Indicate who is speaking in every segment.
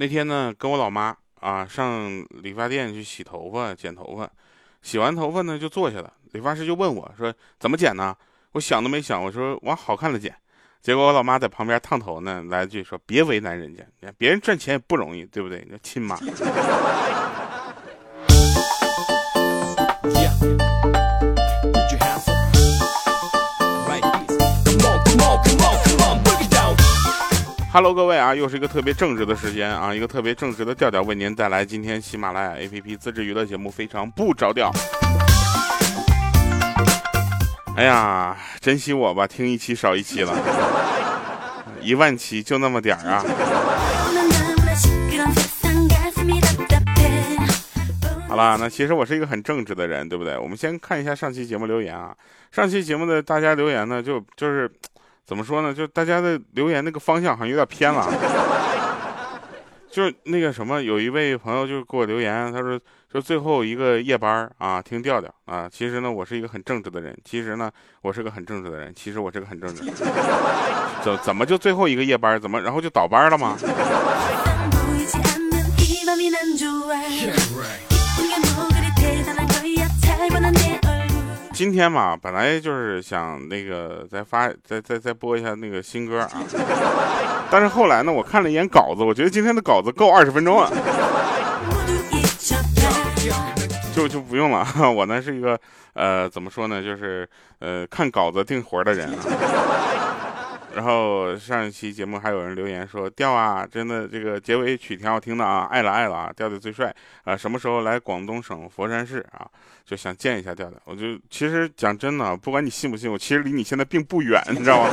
Speaker 1: 那天呢，跟我老妈啊上理发店去洗头发、剪头发，洗完头发呢就坐下了。理发师就问我说：“怎么剪呢？”我想都没想，我说：“往好看的剪。”结果我老妈在旁边烫头呢，来句说：“别为难人家，你看别人赚钱也不容易，对不对？”你亲妈。Hello，各位啊，又是一个特别正直的时间啊，一个特别正直的调调为您带来今天喜马拉雅 APP 自制娱乐节目，非常不着调。哎呀，珍惜我吧，听一期少一期了，一万期就那么点儿啊。好啦，那其实我是一个很正直的人，对不对？我们先看一下上期节目留言啊，上期节目的大家留言呢，就就是。怎么说呢？就大家的留言那个方向好像有点偏了。就是那个什么，有一位朋友就给我留言，他说就最后一个夜班啊，听调调啊。其实呢，我是一个很正直的人。其实呢，我是个很正直的人。其实我是个很正直。怎怎么就最后一个夜班？怎么然后就倒班了吗？今天嘛，本来就是想那个再发再再再播一下那个新歌啊，但是后来呢，我看了一眼稿子，我觉得今天的稿子够二十分钟了，就就不用了。我呢是一个呃怎么说呢，就是呃看稿子定活的人啊。然后上一期节目还有人留言说调啊，真的这个结尾曲挺好听的啊，爱了爱了啊，调调最帅啊，什么时候来广东省佛山市啊？就想见一下调调。我就其实讲真的，不管你信不信，我其实离你现在并不远，你知道吗？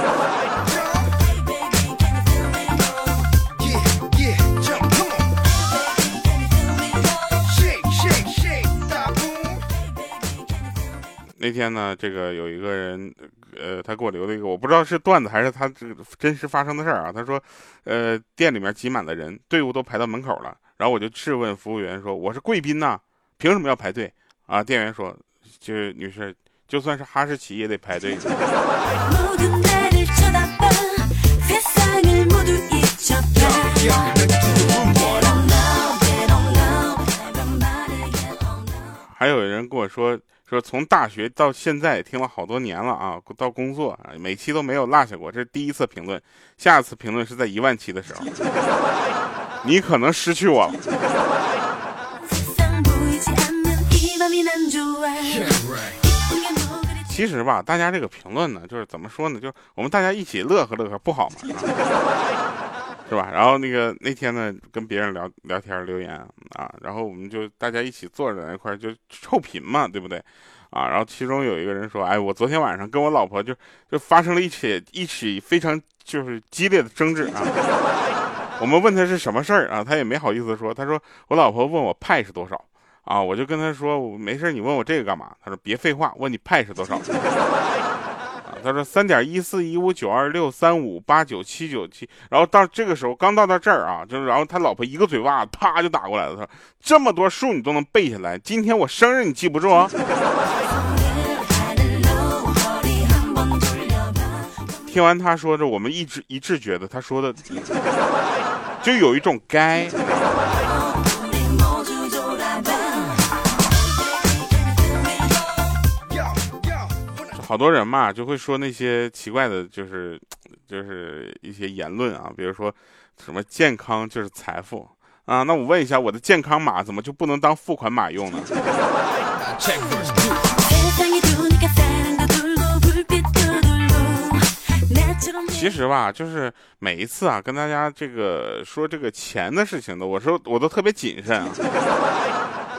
Speaker 1: 那天呢，这个有一个人。呃，他给我留了一个，我不知道是段子还是他这个真实发生的事儿啊。他说，呃，店里面挤满了人，队伍都排到门口了。然后我就质问服务员说：“我是贵宾呐，凭什么要排队？”啊，店员说：“就是女士，就算是哈士奇也得排队。”还有人跟我说。说从大学到现在听了好多年了啊，到工作啊，每期都没有落下过，这是第一次评论，下次评论是在一万期的时候，你可能失去我了。其实吧，大家这个评论呢，就是怎么说呢，就是我们大家一起乐呵乐呵，不好吗？是吧？然后那个那天呢，跟别人聊聊天留言啊，然后我们就大家一起坐在那块就臭贫嘛，对不对？啊，然后其中有一个人说：“哎，我昨天晚上跟我老婆就就发生了一起一起非常就是激烈的争执啊。”我们问他是什么事儿啊，他也没好意思说。他说：“我老婆问我派是多少啊？”我就跟他说：“我没事，你问我这个干嘛？”他说：“别废话，问你派是多少。”他说三点一四一五九二六三五八九七九七，然后到这个时候刚到到这儿啊，就是然后他老婆一个嘴巴啪就打过来了。他说这么多数你都能背下来，今天我生日你记不住啊？听完他说着，我们一致一致觉得他说的就有一种该。好多人嘛，就会说那些奇怪的，就是 就是一些言论啊，比如说什么健康就是财富啊。那我问一下，我的健康码怎么就不能当付款码用呢？其实吧，就是每一次啊，跟大家这个说这个钱的事情的，我说我都特别谨慎啊。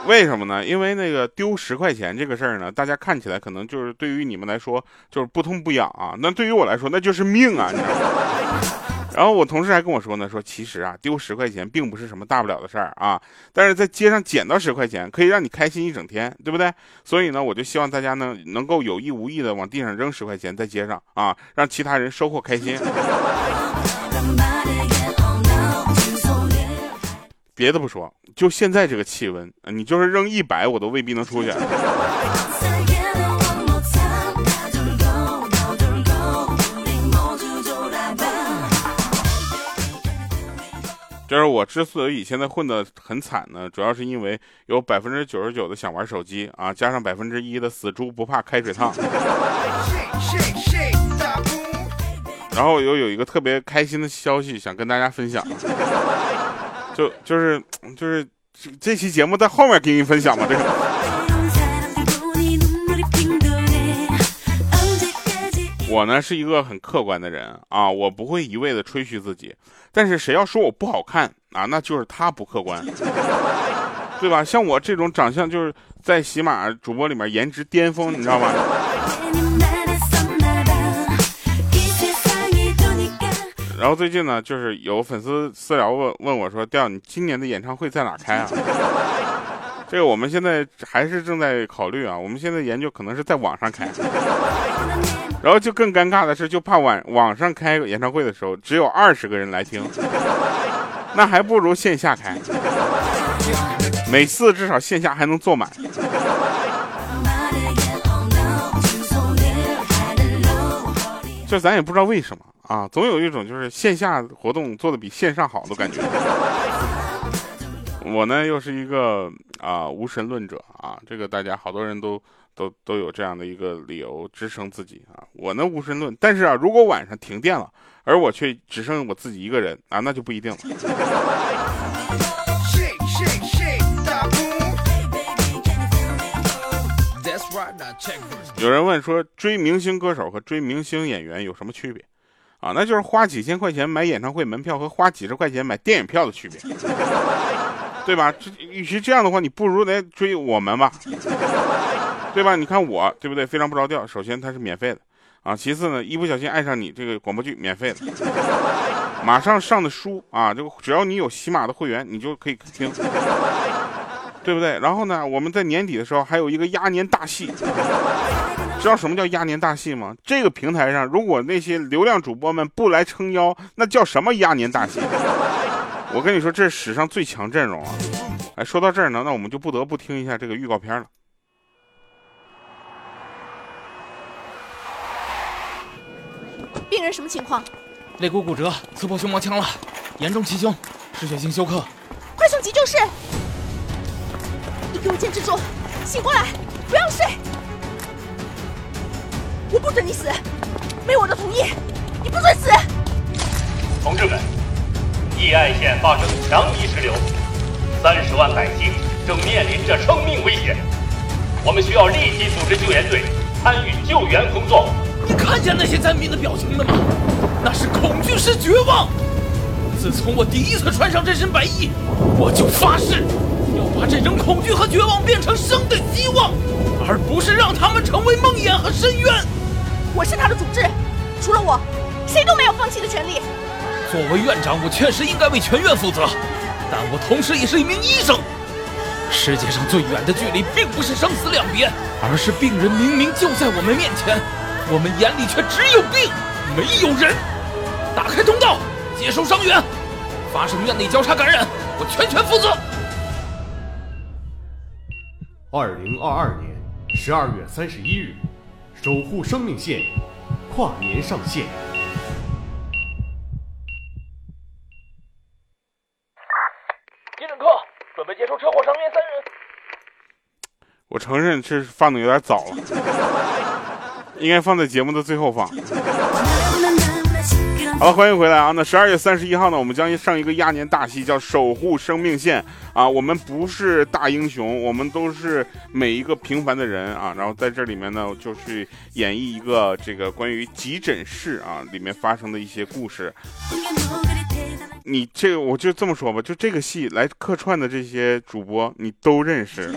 Speaker 1: 为什么呢？因为那个丢十块钱这个事儿呢，大家看起来可能就是对于你们来说就是不痛不痒啊，那对于我来说那就是命啊，你知道吗？然后我同事还跟我说呢，说其实啊，丢十块钱并不是什么大不了的事儿啊，但是在街上捡到十块钱可以让你开心一整天，对不对？所以呢，我就希望大家呢能够有意无意的往地上扔十块钱在街上啊，让其他人收获开心。别的不说，就现在这个气温，你就是扔一百，我都未必能出去。就是我之所以现在混得很惨呢，主要是因为有百分之九十九的想玩手机啊，加上百分之一的死猪不怕开水烫。然后又有一个特别开心的消息想跟大家分享，就就是就是这期节目在后面给你分享吧，这个。我呢是一个很客观的人啊，我不会一味的吹嘘自己，但是谁要说我不好看啊，那就是他不客观，对吧？像我这种长相就是在喜马主播里面颜值巅峰，你知道吗？然后最近呢，就是有粉丝私聊问问我说：“调，你今年的演唱会在哪开啊？” 这个我们现在还是正在考虑啊，我们现在研究可能是在网上开。然后就更尴尬的是，就怕网网上开演唱会的时候只有二十个人来听，那还不如线下开，每次至少线下还能坐满。就咱也不知道为什么啊，总有一种就是线下活动做的比线上好的感觉。我呢又是一个啊无神论者啊，这个大家好多人都都都有这样的一个理由支撑自己啊。我呢无神论，但是啊，如果晚上停电了，而我却只剩我自己一个人啊，那就不一定了。有人问说，追明星歌手和追明星演员有什么区别？啊，那就是花几千块钱买演唱会门票和花几十块钱买电影票的区别，对吧？这与其这样的话，你不如来追我们吧，对吧？你看我，对不对？非常不着调。首先它是免费的，啊，其次呢，一不小心爱上你这个广播剧免费的，马上上的书啊，就只要你有喜马的会员，你就可以听。对不对？然后呢，我们在年底的时候还有一个压年大戏，知道什么叫压年大戏吗？这个平台上，如果那些流量主播们不来撑腰，那叫什么压年大戏？我跟你说，这是史上最强阵容啊！哎，说到这儿呢，那我们就不得不听一下这个预告片了。
Speaker 2: 病人什么情况？
Speaker 3: 肋骨骨折，刺破胸膜腔了，严重气胸，失血性休克，
Speaker 2: 快送急救室！你给我坚持住，醒过来，不要睡！我不准你死，没我的同意，你不准死！
Speaker 4: 同志们，义爱县发生强泥石流，三十万百姓正面临着生命危险，我们需要立即组织救援队参与救援工作。
Speaker 3: 你看见那些灾民的表情了吗？那是恐惧，是绝望。自从我第一次穿上这身白衣，我就发誓。要把这种恐惧和绝望变成生的希望，而不是让他们成为梦魇和深渊。
Speaker 2: 我是他的主治，除了我，谁都没有放弃的权利。
Speaker 3: 作为院长，我确实应该为全院负责，但我同时也是一名医生。世界上最远的距离，并不是生死两别，而是病人明明就在我们面前，我们眼里却只有病，没有人。打开通道，接收伤员，发生院内交叉感染，我全权负责。
Speaker 5: 二零二二年十二月三十一日，守护生命线跨年上线。
Speaker 3: 急诊科，准备接收车祸伤员三人。
Speaker 1: 我承认这放的有点早了，应该放在节目的最后放。好，欢迎回来啊！那十二月三十一号呢，我们将上一个压年大戏，叫《守护生命线》啊。我们不是大英雄，我们都是每一个平凡的人啊。然后在这里面呢，就去演绎一个这个关于急诊室啊里面发生的一些故事。你这个我就这么说吧，就这个戏来客串的这些主播，你都认识。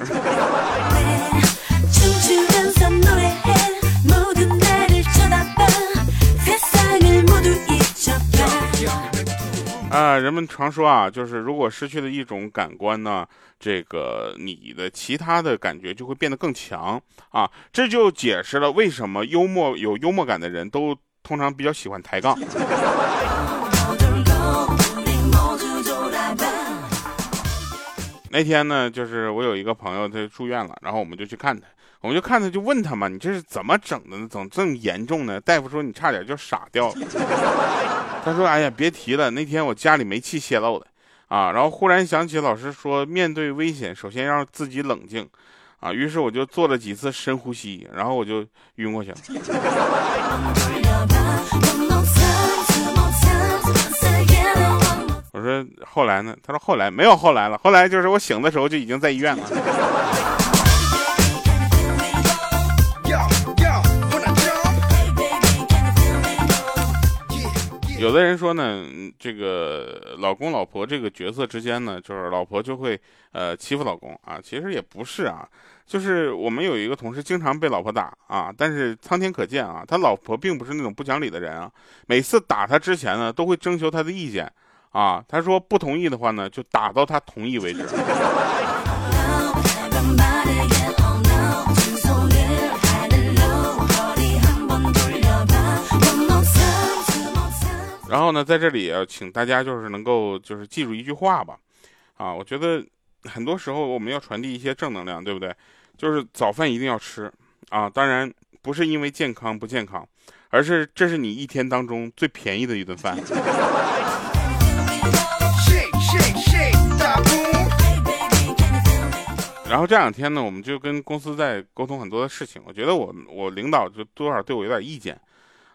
Speaker 1: 啊，人们常说啊，就是如果失去了一种感官呢，这个你的其他的感觉就会变得更强啊。这就解释了为什么幽默有幽默感的人都通常比较喜欢抬杠。那天呢，就是我有一个朋友他住院了，然后我们就去看他，我们就看他就问他嘛，你这是怎么整的呢？怎么这么严重呢？大夫说你差点就傻掉了。他说：“哎呀，别提了，那天我家里煤气泄漏的，啊，然后忽然想起老师说，面对危险，首先让自己冷静，啊，于是我就做了几次深呼吸，然后我就晕过去了。我说后来呢？他说后来没有后来了，后来就是我醒的时候就已经在医院了。有的人说呢，这个老公老婆这个角色之间呢，就是老婆就会呃欺负老公啊，其实也不是啊，就是我们有一个同事经常被老婆打啊，但是苍天可见啊，他老婆并不是那种不讲理的人啊，每次打他之前呢，都会征求他的意见啊，他说不同意的话呢，就打到他同意为止。然后呢，在这里啊，请大家就是能够就是记住一句话吧，啊，我觉得很多时候我们要传递一些正能量，对不对？就是早饭一定要吃啊，当然不是因为健康不健康，而是这是你一天当中最便宜的一顿饭。然后这两天呢，我们就跟公司在沟通很多的事情，我觉得我我领导就多少对我有点意见。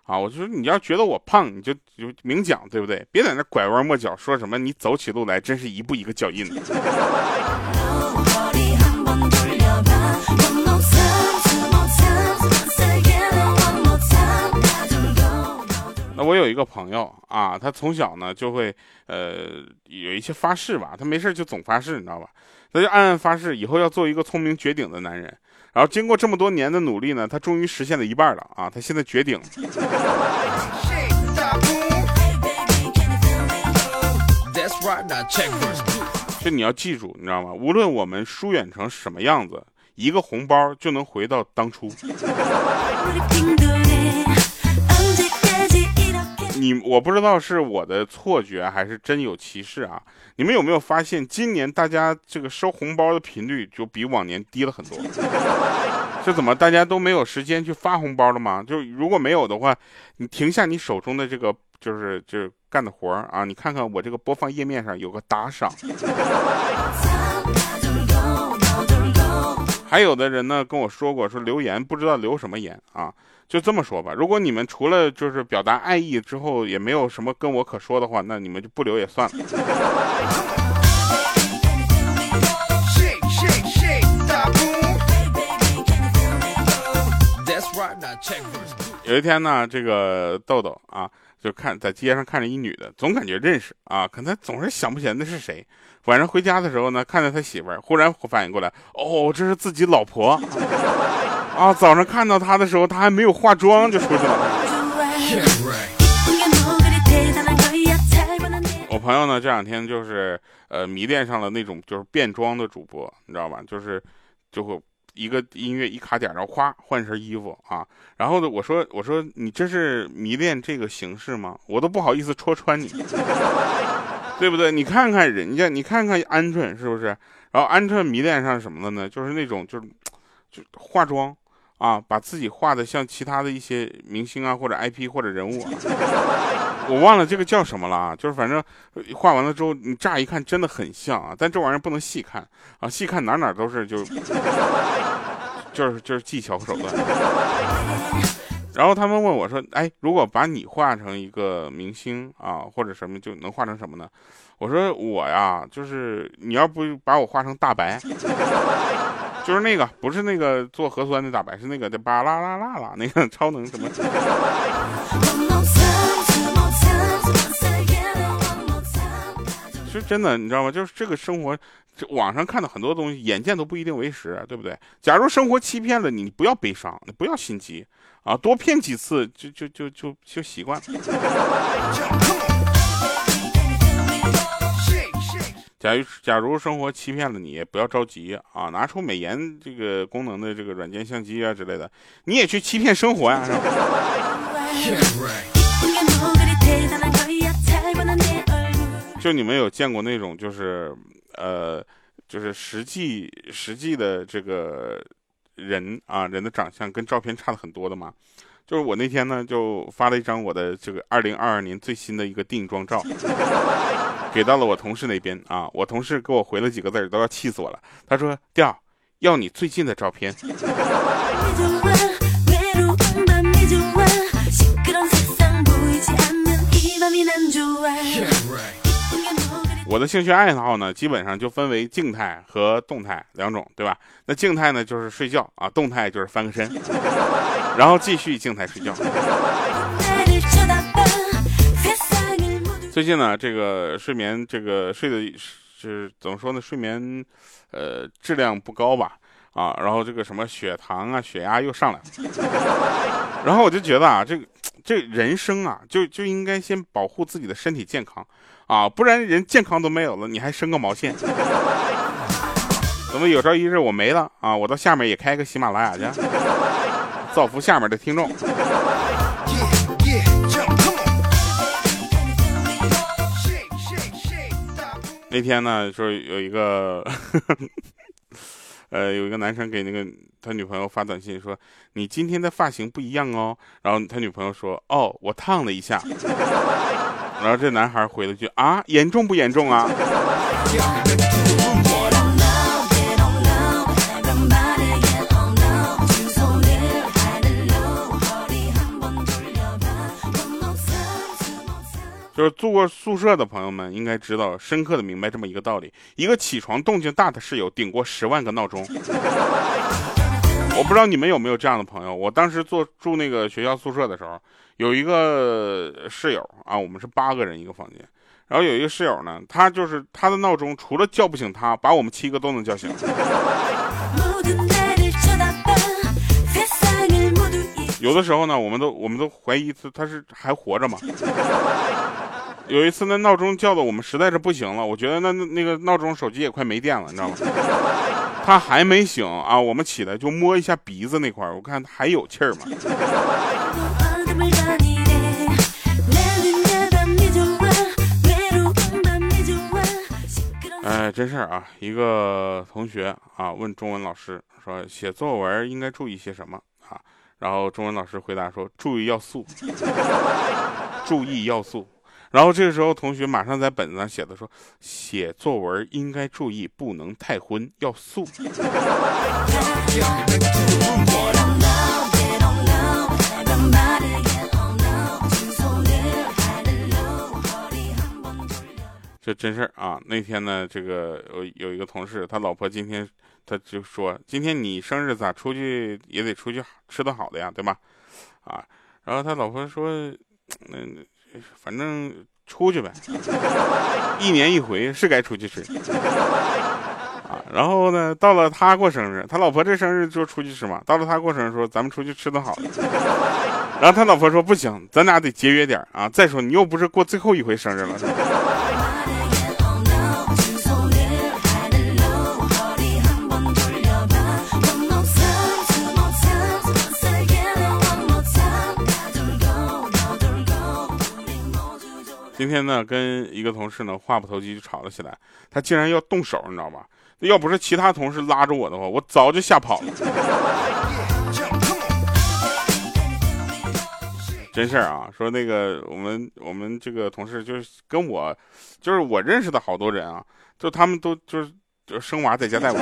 Speaker 1: 啊，我就说你要觉得我胖，你就就明讲，对不对？别在那拐弯抹角说什么，你走起路来真是一步一个脚印。那我有一个朋友啊，他从小呢就会呃有一些发誓吧，他没事就总发誓，你知道吧？他就暗暗发誓以后要做一个聪明绝顶的男人。然后经过这么多年的努力呢，他终于实现了一半了啊！他现在绝顶。这你要记住，你知道吗？无论我们疏远成什么样子，一个红包就能回到当初。你我不知道是我的错觉还是真有其事啊？你们有没有发现今年大家这个收红包的频率就比往年低了很多？这怎么大家都没有时间去发红包了吗？就如果没有的话，你停下你手中的这个就是就是干的活啊，你看看我这个播放页面上有个打赏。还有的人呢跟我说过，说留言不知道留什么言啊，就这么说吧。如果你们除了就是表达爱意之后，也没有什么跟我可说的话，那你们就不留也算了。有一天呢，这个豆豆啊，就看在街上看着一女的，总感觉认识啊，可他总是想不起来那是谁。晚上回家的时候呢，看到他媳妇儿，忽然反应过来，哦，这是自己老婆啊！早上看到他的时候，他还没有化妆就出去了。我朋友呢，这两天就是呃迷恋上了那种就是变装的主播，你知道吧？就是就会一个音乐一卡点，然后哗换身衣服啊。然后呢，我说我说你这是迷恋这个形式吗？我都不好意思戳穿你。对不对？你看看人家，你看看鹌鹑是不是？然后鹌鹑迷恋上什么了呢？就是那种，就是，就化妆啊，把自己画的像其他的一些明星啊，或者 IP 或者人物，我忘了这个叫什么了啊。就是反正画完了之后，你乍一看真的很像啊，但这玩意儿不能细看啊，细看哪哪都是就，就是就是技巧手段。然后他们问我说：“哎，如果把你画成一个明星啊，或者什么，就能画成什么呢？”我说：“我呀，就是你要不把我画成大白，就是那个不是那个做核酸的大白，是那个的巴啦啦啦啦那个超能什么。”是真的，你知道吗？就是这个生活，网上看到很多东西，眼见都不一定为实，对不对？假如生活欺骗了你，不要悲伤，你不要心急。啊，多骗几次就就就就就习惯了。假如假如生活欺骗了你，不要着急啊，拿出美颜这个功能的这个软件相机啊之类的，你也去欺骗生活呀。就你们有见过那种就是呃，就是实际实际的这个。人啊，人的长相跟照片差的很多的嘛，就是我那天呢就发了一张我的这个二零二二年最新的一个定妆照，给到了我同事那边啊，我同事给我回了几个字都要气死我了。他说：“调要你最近的照片。”我的兴趣爱好呢，基本上就分为静态和动态两种，对吧？那静态呢就是睡觉啊，动态就是翻个身，然后继续静态睡觉。最近呢，这个睡眠这个睡的是怎么说呢？睡眠呃质量不高吧？啊，然后这个什么血糖啊、血压又上来了，然后我就觉得啊，这个这人生啊，就就应该先保护自己的身体健康。啊，不然人健康都没有了，你还生个毛线？怎么有朝一日我没了啊？我到下面也开个喜马拉雅去，造福下面的听众。那天呢，说有一个呵呵，呃，有一个男生给那个他女朋友发短信说：“你今天的发型不一样哦。”然后他女朋友说：“哦，我烫了一下。”然后这男孩回了句啊，严重不严重啊？就是住过宿舍的朋友们应该知道，深刻的明白这么一个道理：一个起床动静大的室友顶过十万个闹钟。我不知道你们有没有这样的朋友？我当时做住那个学校宿舍的时候。有一个室友啊，我们是八个人一个房间，然后有一个室友呢，他就是他的闹钟除了叫不醒他，把我们七个都能叫醒。有的时候呢，我们都我们都怀疑他他是还活着吗？有一次那闹钟叫的我们实在是不行了，我觉得那那个闹钟手机也快没电了，你知道吗？他还没醒啊，我们起来就摸一下鼻子那块儿，我看他还有气儿吗？哎，真事儿啊！一个同学啊问中文老师说：“写作文应该注意些什么啊？”然后中文老师回答说：“注意要素，注意要素。”然后这个时候同学马上在本子上写的说：“写作文应该注意不能太荤，要素。”这真事儿啊！那天呢，这个有有一个同事，他老婆今天他就说：“今天你生日咋出去也得出去吃的好的呀，对吧？”啊，然后他老婆说：“那反正出去呗，一年一回是该出去吃。”啊，然后呢，到了他过生日，他老婆这生日就出去吃嘛。到了他过生日时候：“咱们出去吃顿好的。”然后他老婆说：“不行，咱俩得节约点啊。再说你又不是过最后一回生日了。”今天呢，跟一个同事呢话不投机就吵了起来，他竟然要动手，你知道吧？要不是其他同事拉着我的话，我早就吓跑了。真事儿啊，说那个我们我们这个同事就是跟我，就是我认识的好多人啊，就他们都就是就生娃在家带娃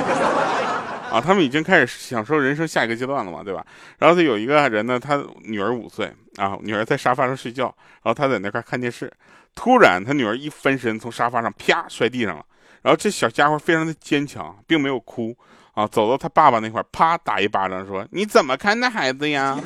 Speaker 1: 啊，他们已经开始享受人生下一个阶段了嘛，对吧？然后他有一个人呢，他女儿五岁啊，女儿在沙发上睡觉，然后他在那块看电视。突然，他女儿一翻身，从沙发上啪摔地上了。然后这小家伙非常的坚强，并没有哭啊，走到他爸爸那块，啪打一巴掌，说：“你怎么看那孩子呀？”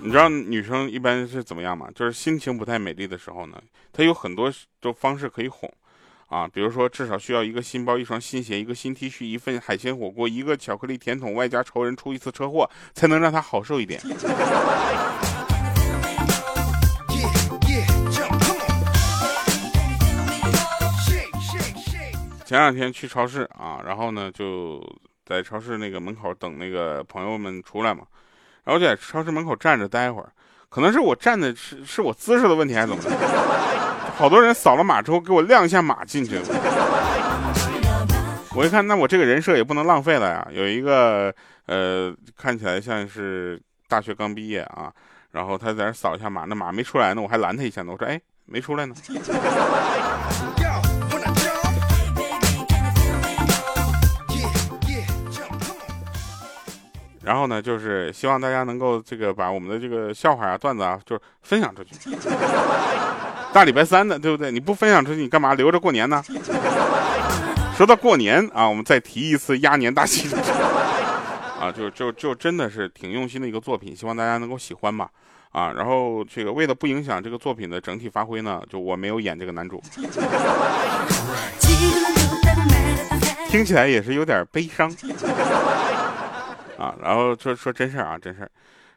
Speaker 1: 你知道女生一般是怎么样吗？就是心情不太美丽的时候呢，她有很多种方式可以哄。啊，比如说，至少需要一个新包、一双新鞋、一个新 T 恤、一份海鲜火锅、一个巧克力甜筒，外加仇人出一次车祸，才能让他好受一点。前两天去超市啊，然后呢就在超市那个门口等那个朋友们出来嘛，然后就在超市门口站着待会儿，可能是我站的是是我姿势的问题还是怎么的。好多人扫了码之后给我亮一下码进去了，我一看，那我这个人设也不能浪费了呀。有一个呃，看起来像是大学刚毕业啊，然后他在那扫一下码，那码没出来呢，我还拦他一下呢。我说，哎，没出来呢。然后呢，就是希望大家能够这个把我们的这个笑话啊、段子啊，就是分享出去。大礼拜三的，对不对？你不分享出去，你干嘛留着过年呢？说到过年啊，我们再提一次压年大戏 啊，就就就真的是挺用心的一个作品，希望大家能够喜欢吧。啊，然后这个为了不影响这个作品的整体发挥呢，就我没有演这个男主，听起来也是有点悲伤。啊，然后说说真事儿啊，真事儿，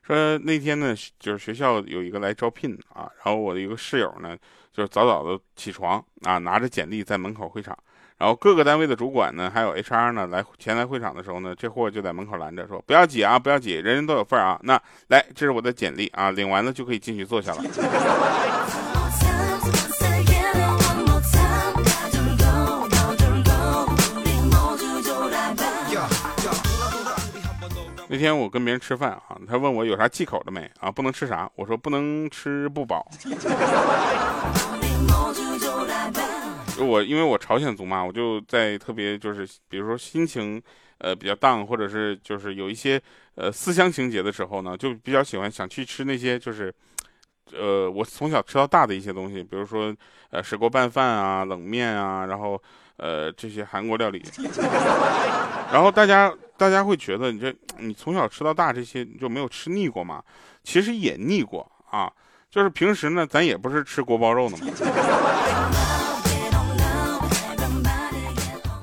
Speaker 1: 说那天呢，就是学校有一个来招聘啊，然后我的一个室友呢，就是早早的起床啊，拿着简历在门口会场，然后各个单位的主管呢，还有 HR 呢，来前来会场的时候呢，这货就在门口拦着说，不要挤啊，不要挤，人人都有份啊，那来，这是我的简历啊，领完了就可以进去坐下了。那天我跟别人吃饭啊，他问我有啥忌口的没啊？不能吃啥？我说不能吃不饱。就我因为我朝鲜族嘛，我就在特别就是比如说心情呃比较荡，或者是就是有一些呃思乡情节的时候呢，就比较喜欢想去吃那些就是呃我从小吃到大的一些东西，比如说呃石锅拌饭啊、冷面啊，然后呃这些韩国料理，然后大家。大家会觉得你这你从小吃到大这些就没有吃腻过吗？其实也腻过啊，就是平时呢咱也不是吃锅包肉的嘛。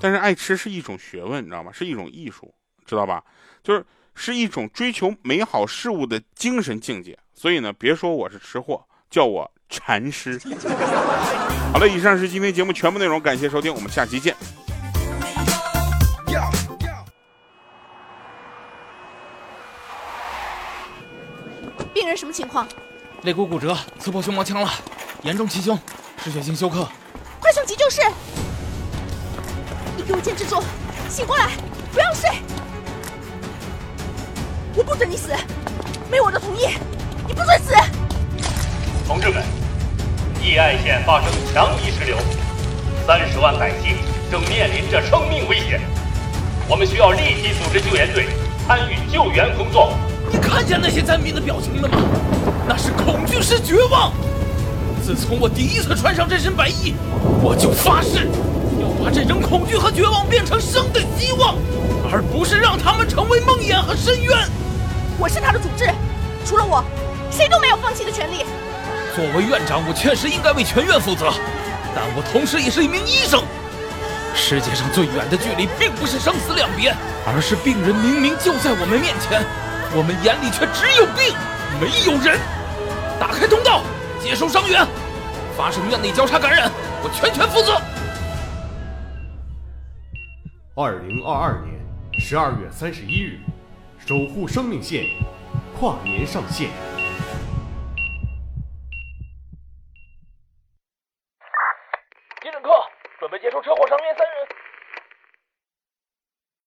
Speaker 1: 但是爱吃是一种学问，你知道吗？是一种艺术，知道吧？就是是一种追求美好事物的精神境界。所以呢，别说我是吃货，叫我禅师。好了，以上是今天节目全部内容，感谢收听，我们下期见。
Speaker 2: 病人什么情况？
Speaker 3: 肋骨骨折，刺破胸膜腔了，严重气胸，失血性休克。
Speaker 2: 快送急救室！你给我坚持住，醒过来，不要睡！我不准你死，没我的同意，你不准死！
Speaker 4: 同志们，义爱县发生强泥石流，三十万百姓正面临着生命危险，我们需要立即组织救援队参与救援工作。
Speaker 3: 你看见那些灾民的表情了吗？那是恐惧，是绝望。自从我第一次穿上这身白衣，我就发誓，要把这种恐惧和绝望变成生的希望，而不是让他们成为梦魇和深渊。
Speaker 2: 我是他的主治，除了我，谁都没有放弃的权利。
Speaker 3: 作为院长，我确实应该为全院负责，但我同时也是一名医生。世界上最远的距离，并不是生死两别，而是病人明明就在我们面前。我们眼里却只有病，没有人。打开通道，接收伤员。发生院内交叉感染，我全权负责。
Speaker 5: 二零二二年十二月三十一日，守护生命线，跨年上线。